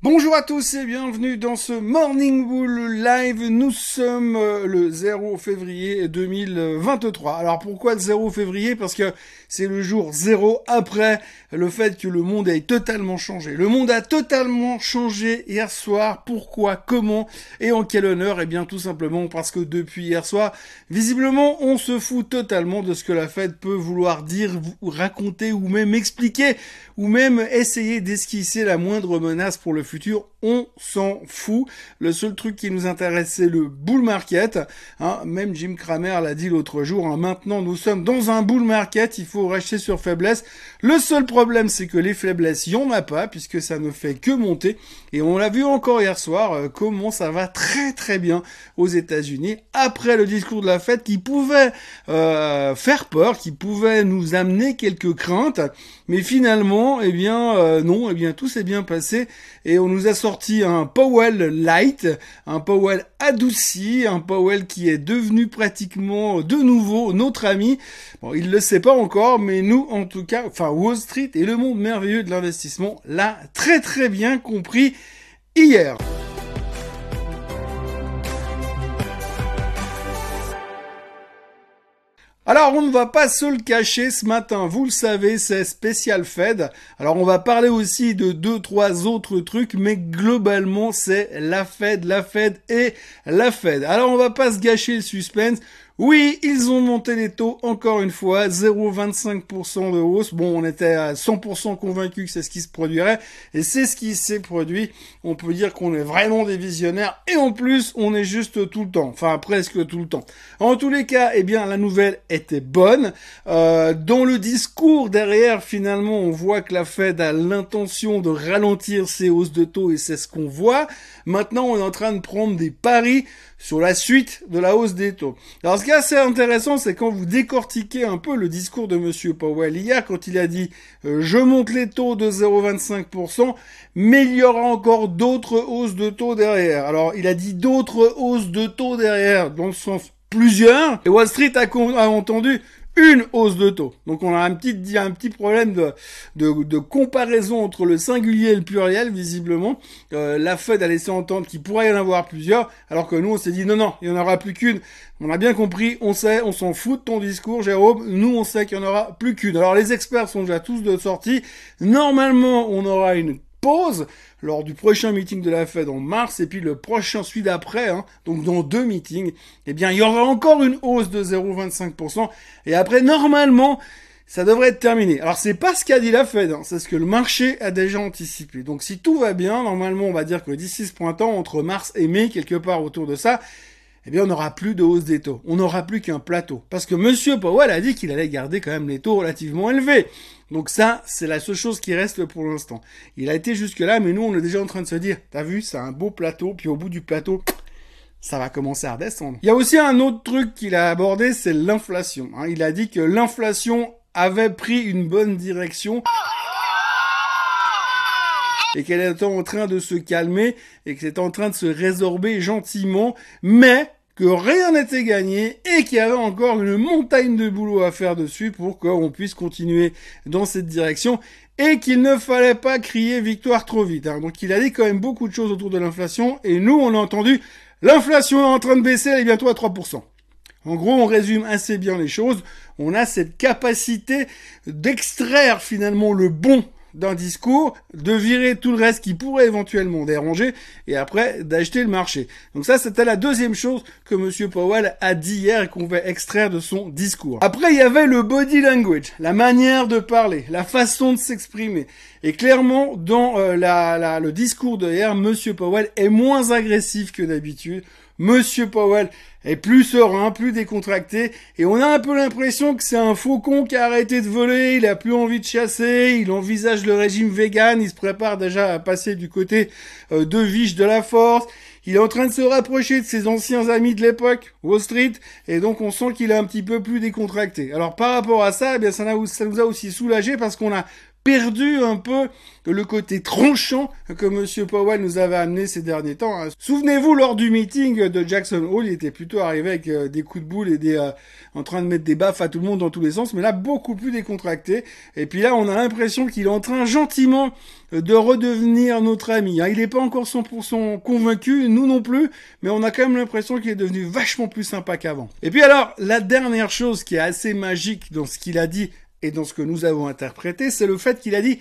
Bonjour à tous et bienvenue dans ce Morning Bull Live. Nous sommes euh, le 0 février 2023. Alors pourquoi le 0 février? Parce que c'est le jour 0 après le fait que le monde ait totalement changé. Le monde a totalement changé hier soir. Pourquoi? Comment? Et en quel honneur? Eh bien tout simplement parce que depuis hier soir, visiblement, on se fout totalement de ce que la Fed peut vouloir dire, raconter ou même expliquer ou même essayer d'esquisser la moindre menace pour le futur, on s'en fout. Le seul truc qui nous intéresse, c'est le bull market. Hein. même Jim Cramer l'a dit l'autre jour. Hein. maintenant, nous sommes dans un bull market. Il faut racheter sur faiblesse. Le seul problème, c'est que les faiblesses, il n'y en a pas, puisque ça ne fait que monter. Et on l'a vu encore hier soir, euh, comment ça va très très bien aux États-Unis après le discours de la fête qui pouvait euh, faire peur, qui pouvait nous amener quelques craintes. Mais finalement, eh bien, euh, non, eh bien, tout s'est bien passé on nous a sorti un Powell light, un Powell adouci, un Powell qui est devenu pratiquement de nouveau notre ami. Bon, il le sait pas encore, mais nous, en tout cas, enfin Wall Street et le monde merveilleux de l'investissement l'a très très bien compris hier. Alors on ne va pas se le cacher ce matin, vous le savez, c'est spécial Fed. Alors on va parler aussi de deux, trois autres trucs, mais globalement c'est la Fed, la Fed et la Fed. Alors on va pas se gâcher le suspense. Oui, ils ont monté les taux encore une fois, 0,25% de hausse. Bon, on était à 100% convaincu que c'est ce qui se produirait, et c'est ce qui s'est produit. On peut dire qu'on est vraiment des visionnaires, et en plus, on est juste tout le temps, enfin presque tout le temps. En tous les cas, eh bien, la nouvelle était bonne. Euh, dans le discours derrière, finalement, on voit que la Fed a l'intention de ralentir ses hausses de taux, et c'est ce qu'on voit. Maintenant, on est en train de prendre des paris sur la suite de la hausse des taux. Qui est assez intéressant, c'est quand vous décortiquez un peu le discours de Monsieur Powell hier, quand il a dit euh, je monte les taux de 0,25%, mais il y aura encore d'autres hausses de taux derrière. Alors, il a dit d'autres hausses de taux derrière, dans le sens plusieurs. Et Wall Street a, a entendu une hausse de taux. Donc on a un petit, un petit problème de, de, comparaison entre le singulier et le pluriel, visiblement. Euh, la Fed a laissé entendre qu'il pourrait y en avoir plusieurs, alors que nous on s'est dit non, non, il n'y en aura plus qu'une. On a bien compris, on sait, on s'en fout de ton discours, Jérôme. Nous on sait qu'il n'y en aura plus qu'une. Alors les experts sont déjà tous de sortie. Normalement on aura une pause lors du prochain meeting de la Fed en mars et puis le prochain suit d'après, hein, donc dans deux meetings, eh bien il y aura encore une hausse de 0,25% et après normalement ça devrait être terminé. Alors c'est pas ce qu'a dit la Fed, hein, c'est ce que le marché a déjà anticipé. Donc si tout va bien, normalement on va dire que d'ici ce printemps, entre mars et mai, quelque part autour de ça, eh bien on n'aura plus de hausse des taux. On n'aura plus qu'un plateau. Parce que Monsieur Powell a dit qu'il allait garder quand même les taux relativement élevés. Donc ça, c'est la seule chose qui reste pour l'instant. Il a été jusque-là, mais nous, on est déjà en train de se dire, t'as vu, c'est un beau plateau, puis au bout du plateau, ça va commencer à redescendre. Il y a aussi un autre truc qu'il a abordé, c'est l'inflation. Hein. Il a dit que l'inflation avait pris une bonne direction et qu'elle est en train de se calmer et que c'est en train de se résorber gentiment, mais que rien n'était gagné et qu'il y avait encore une montagne de boulot à faire dessus pour qu'on puisse continuer dans cette direction et qu'il ne fallait pas crier victoire trop vite. Hein. Donc il a dit quand même beaucoup de choses autour de l'inflation et nous on a entendu l'inflation est en train de baisser, elle est bientôt à 3%. En gros, on résume assez bien les choses. On a cette capacité d'extraire finalement le bon d'un discours, de virer tout le reste qui pourrait éventuellement déranger, et après d'acheter le marché. Donc ça, c'était la deuxième chose que Monsieur Powell a dit hier et qu'on va extraire de son discours. Après, il y avait le body language, la manière de parler, la façon de s'exprimer. Et clairement, dans euh, la, le discours de hier, Monsieur Powell est moins agressif que d'habitude. Monsieur Powell est plus serein, plus décontracté, et on a un peu l'impression que c'est un faucon qui a arrêté de voler, il a plus envie de chasser, il envisage le régime vegan, il se prépare déjà à passer du côté euh, de Viche de la Force, il est en train de se rapprocher de ses anciens amis de l'époque, Wall Street, et donc on sent qu'il est un petit peu plus décontracté. Alors par rapport à ça, eh bien ça, ça nous a aussi soulagé parce qu'on a perdu un peu le côté tranchant que Monsieur Powell nous avait amené ces derniers temps. Hein. Souvenez-vous, lors du meeting de Jackson Hole, il était plutôt arrivé avec euh, des coups de boule et des, euh, en train de mettre des baffes à tout le monde dans tous les sens, mais là, beaucoup plus décontracté. Et puis là, on a l'impression qu'il est en train gentiment de redevenir notre ami. Hein. Il n'est pas encore 100% convaincu, nous non plus, mais on a quand même l'impression qu'il est devenu vachement plus sympa qu'avant. Et puis alors, la dernière chose qui est assez magique dans ce qu'il a dit et dans ce que nous avons interprété, c'est le fait qu'il a dit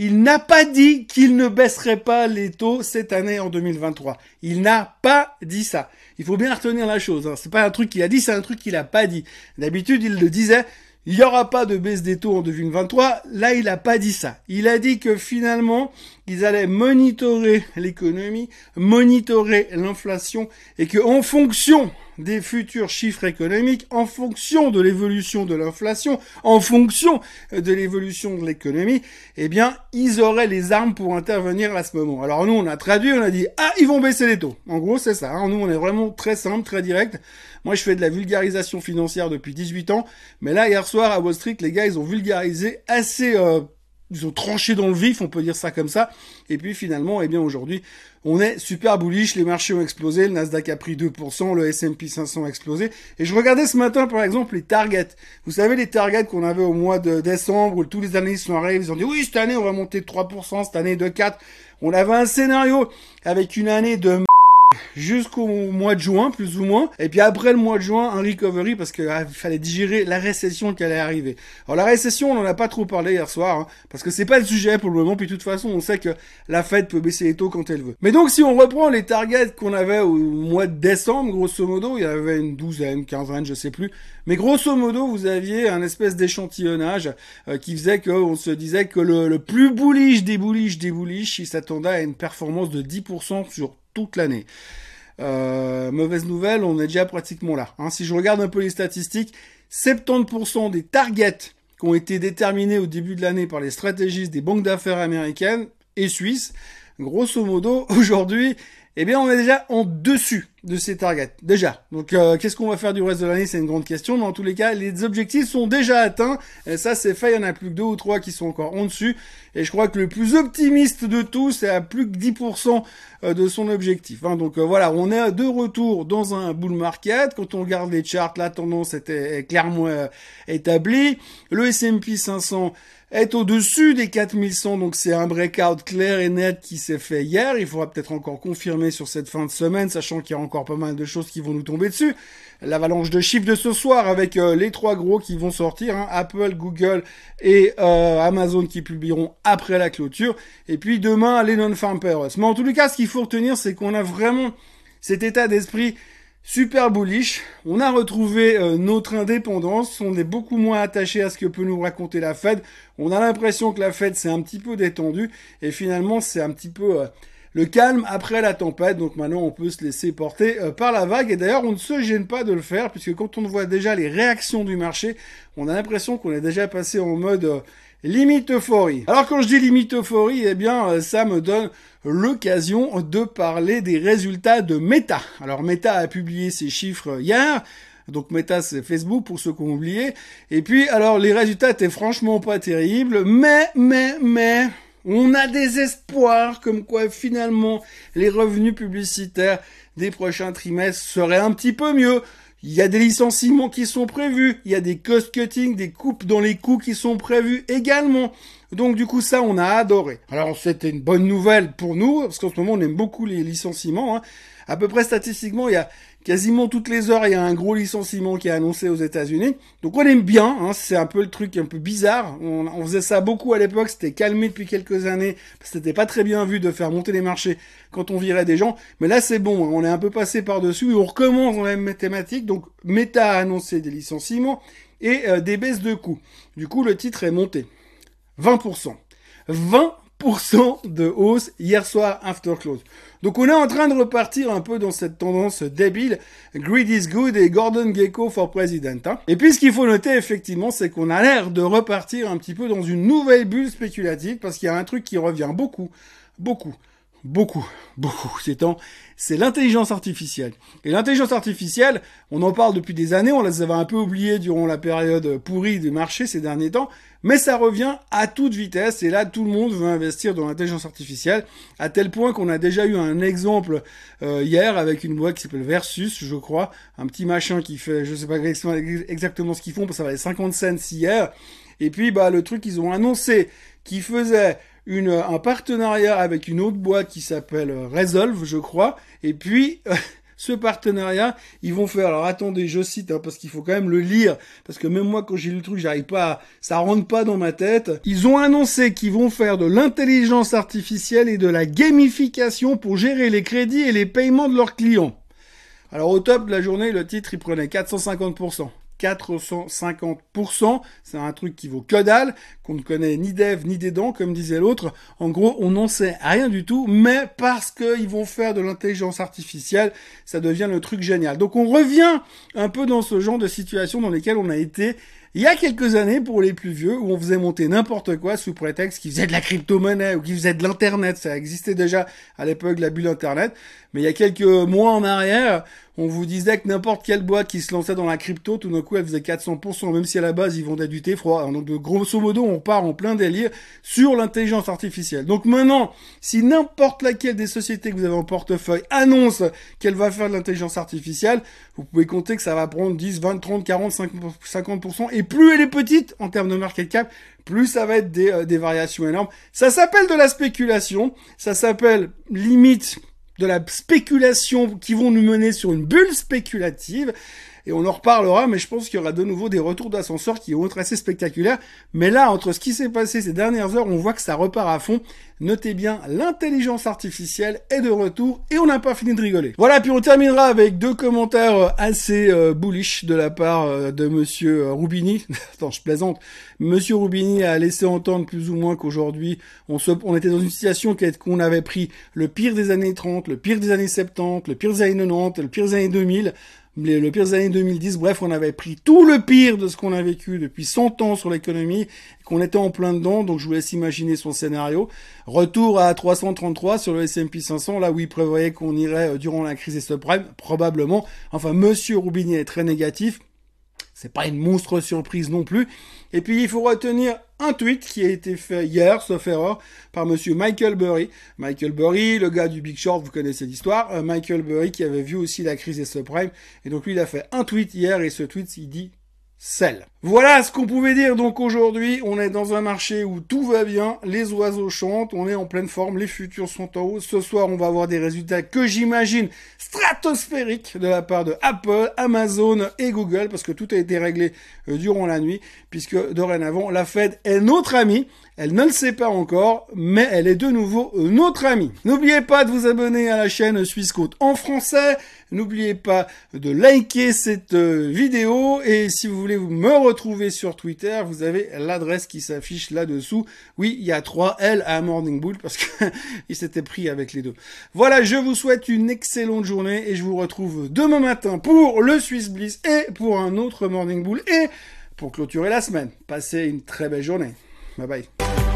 il n'a pas dit qu'il ne baisserait pas les taux cette année en 2023. Il n'a pas dit ça. Il faut bien retenir la chose. Hein. C'est pas un truc qu'il a dit, c'est un truc qu'il a pas dit. D'habitude, il le disait. Il n'y aura pas de baisse des taux en 2023. Là, il n'a pas dit ça. Il a dit que finalement, ils allaient monitorer l'économie, monitorer l'inflation et que en fonction des futurs chiffres économiques en fonction de l'évolution de l'inflation, en fonction de l'évolution de l'économie, eh bien, ils auraient les armes pour intervenir à ce moment. Alors nous, on a traduit, on a dit, ah, ils vont baisser les taux. En gros, c'est ça. Hein. Nous, on est vraiment très simple, très direct. Moi, je fais de la vulgarisation financière depuis 18 ans, mais là, hier soir, à Wall Street, les gars, ils ont vulgarisé assez... Euh, ils ont tranché dans le vif, on peut dire ça comme ça. Et puis finalement, eh bien aujourd'hui, on est super bullish, les marchés ont explosé, le Nasdaq a pris 2%, le S&P 500 a explosé. Et je regardais ce matin par exemple les targets. Vous savez les targets qu'on avait au mois de décembre où tous les analystes sont arrivés, ils ont dit oui, cette année on va monter de 3%, cette année de 4. On avait un scénario avec une année de jusqu'au mois de juin, plus ou moins. Et puis après le mois de juin, un recovery parce qu'il ah, fallait digérer la récession qui allait arriver. Alors la récession, on n'en a pas trop parlé hier soir, hein, parce que c'est pas le sujet pour le moment. Puis de toute façon, on sait que la Fed peut baisser les taux quand elle veut. Mais donc si on reprend les targets qu'on avait au mois de décembre, grosso modo, il y avait une douzaine, quinzaine, je sais plus. Mais grosso modo, vous aviez un espèce d'échantillonnage euh, qui faisait qu'on se disait que le, le plus bullish des bullish des bullish, il s'attendait à une performance de 10% sur l'année. Euh, mauvaise nouvelle, on est déjà pratiquement là. Hein. Si je regarde un peu les statistiques, 70% des targets qui ont été déterminés au début de l'année par les stratégistes des banques d'affaires américaines et suisses, grosso modo, aujourd'hui, eh bien, on est déjà en dessus de ces targets. Déjà. Donc, euh, qu'est-ce qu'on va faire du reste de l'année? C'est une grande question. Mais en tous les cas, les objectifs sont déjà atteints. Et ça, c'est fait. Il y en a plus que deux ou trois qui sont encore en dessus. Et je crois que le plus optimiste de tous, c'est à plus que 10% euh, de son objectif. Hein. Donc, euh, voilà, on est de retour dans un bull market. Quand on regarde les charts, la tendance était clairement établie. Le S&P 500 est au-dessus des 4100, donc c'est un breakout clair et net qui s'est fait hier. Il faudra peut-être encore confirmer sur cette fin de semaine, sachant qu'il y a encore pas mal de choses qui vont nous tomber dessus. L'avalanche de chiffres de ce soir avec euh, les trois gros qui vont sortir, hein, Apple, Google et euh, Amazon qui publieront après la clôture. Et puis demain, les non-farm payrolls. Mais en les cas, ce qu'il faut retenir, c'est qu'on a vraiment cet état d'esprit super bullish. On a retrouvé euh, notre indépendance. On est beaucoup moins attaché à ce que peut nous raconter la Fed. On a l'impression que la Fed s'est un petit peu détendue et finalement c'est un petit peu le calme après la tempête. Donc maintenant on peut se laisser porter euh, par la vague et d'ailleurs on ne se gêne pas de le faire puisque quand on voit déjà les réactions du marché, on a l'impression qu'on est déjà passé en mode limite euphorie. Alors quand je dis limite euphorie, eh bien ça me donne l'occasion de parler des résultats de Meta. Alors Meta a publié ses chiffres hier. Donc Meta c'est Facebook pour ceux qui ont oublié. Et puis alors les résultats étaient franchement pas terribles, mais mais mais on a des espoirs comme quoi finalement les revenus publicitaires des prochains trimestres seraient un petit peu mieux. Il y a des licenciements qui sont prévus, il y a des cost cutting, des coupes dans les coûts qui sont prévus également. Donc du coup ça on a adoré. Alors c'était une bonne nouvelle pour nous parce qu'en ce moment on aime beaucoup les licenciements. Hein. À peu près statistiquement il y a quasiment toutes les heures il y a un gros licenciement qui est annoncé aux États-Unis. Donc on aime bien. Hein. C'est un peu le truc un peu bizarre. On, faisait ça beaucoup à l'époque. C'était calmé depuis quelques années. C'était pas très bien vu de faire monter les marchés quand on virait des gens. Mais là c'est bon. Hein. On est un peu passé par dessus. On recommence dans la même thématique. Donc Meta a annoncé des licenciements et euh, des baisses de coûts. Du coup le titre est monté. 20%. 20% de hausse hier soir after close. Donc on est en train de repartir un peu dans cette tendance débile. Greed is good et Gordon Gecko for president. Hein. Et puis ce qu'il faut noter effectivement, c'est qu'on a l'air de repartir un petit peu dans une nouvelle bulle spéculative parce qu'il y a un truc qui revient beaucoup, beaucoup, beaucoup, beaucoup ces temps, c'est l'intelligence artificielle. Et l'intelligence artificielle, on en parle depuis des années, on les avait un peu oubliés durant la période pourrie du marché ces derniers temps, mais ça revient à toute vitesse et là tout le monde veut investir dans l'intelligence artificielle à tel point qu'on a déjà eu un exemple euh, hier avec une boîte qui s'appelle Versus, je crois, un petit machin qui fait, je sais pas exactement ce qu'ils font, parce que ça valait 50 cents hier. Et puis bah le truc ils ont annoncé qu'ils faisaient un partenariat avec une autre boîte qui s'appelle Resolve, je crois. Et puis, ce partenariat, ils vont faire. Alors attendez, je cite hein, parce qu'il faut quand même le lire parce que même moi quand j'ai lu le truc, j'arrive pas, ça rentre pas dans ma tête. Ils ont annoncé qu'ils vont faire de l'intelligence artificielle et de la gamification pour gérer les crédits et les paiements de leurs clients. Alors au top de la journée, le titre il prenait 450%. 450%. C'est un truc qui vaut que dalle, qu'on ne connaît ni d'Ève ni des dents, comme disait l'autre. En gros, on n'en sait rien du tout, mais parce qu'ils vont faire de l'intelligence artificielle, ça devient le truc génial. Donc on revient un peu dans ce genre de situation dans lesquelles on a été il y a quelques années, pour les plus vieux, où on faisait monter n'importe quoi sous prétexte qu'ils faisaient de la crypto-monnaie ou qu'ils faisaient de l'internet. Ça existait déjà à l'époque la bulle internet. Mais il y a quelques mois en arrière, on vous disait que n'importe quelle boîte qui se lançait dans la crypto, tout d'un coup, elle faisait 400%, même si à la base, ils vendaient du thé froid. Donc, grosso modo, on part en plein délire sur l'intelligence artificielle. Donc maintenant, si n'importe laquelle des sociétés que vous avez en portefeuille annonce qu'elle va faire de l'intelligence artificielle, vous pouvez compter que ça va prendre 10, 20, 30, 40, 50%. Et plus elle est petite en termes de market cap, plus ça va être des, euh, des variations énormes. Ça s'appelle de la spéculation. Ça s'appelle limite de la spéculation qui vont nous mener sur une bulle spéculative. Et on en reparlera, mais je pense qu'il y aura de nouveau des retours d'ascenseur qui vont être assez spectaculaires. Mais là, entre ce qui s'est passé ces dernières heures, on voit que ça repart à fond. Notez bien, l'intelligence artificielle est de retour et on n'a pas fini de rigoler. Voilà, puis on terminera avec deux commentaires euh, assez euh, bullish de la part euh, de monsieur Roubini. Attends, je plaisante. Monsieur Roubini a laissé entendre plus ou moins qu'aujourd'hui, on, on était dans une situation qu'on avait pris le pire des années 30, le pire des années 70, le pire des années 90, le pire des années 2000 le pire des années 2010, bref, on avait pris tout le pire de ce qu'on a vécu depuis 100 ans sur l'économie, qu'on était en plein dedans, donc je vous laisse imaginer son scénario. Retour à 333 sur le S&P 500, là où il prévoyait qu'on irait euh, durant la crise des subprimes, probablement. Enfin, Monsieur Roubini est très négatif, c'est pas une monstre surprise non plus. Et puis il faut retenir un tweet qui a été fait hier, sauf erreur, par monsieur Michael Burry. Michael Burry, le gars du Big Short, vous connaissez l'histoire. Euh, Michael Burry qui avait vu aussi la crise des subprimes. Et donc lui, il a fait un tweet hier et ce tweet, il dit celle. Voilà ce qu'on pouvait dire donc aujourd'hui. On est dans un marché où tout va bien, les oiseaux chantent, on est en pleine forme, les futurs sont en haut. Ce soir, on va avoir des résultats que j'imagine stratosphériques de la part de Apple, Amazon et Google parce que tout a été réglé euh, durant la nuit puisque dorénavant la Fed est notre amie. Elle ne le sait pas encore, mais elle est de nouveau notre amie. N'oubliez pas de vous abonner à la chaîne Suisse Côte en français. N'oubliez pas de liker cette euh, vidéo et si vous voulez me retrouver sur Twitter, vous avez l'adresse qui s'affiche là-dessous. Oui, il y a trois L à Morning Bull parce qu'il s'était pris avec les deux. Voilà, je vous souhaite une excellente journée et je vous retrouve demain matin pour le Swiss Bliss et pour un autre Morning Bull et pour clôturer la semaine. Passez une très belle journée. Bye bye.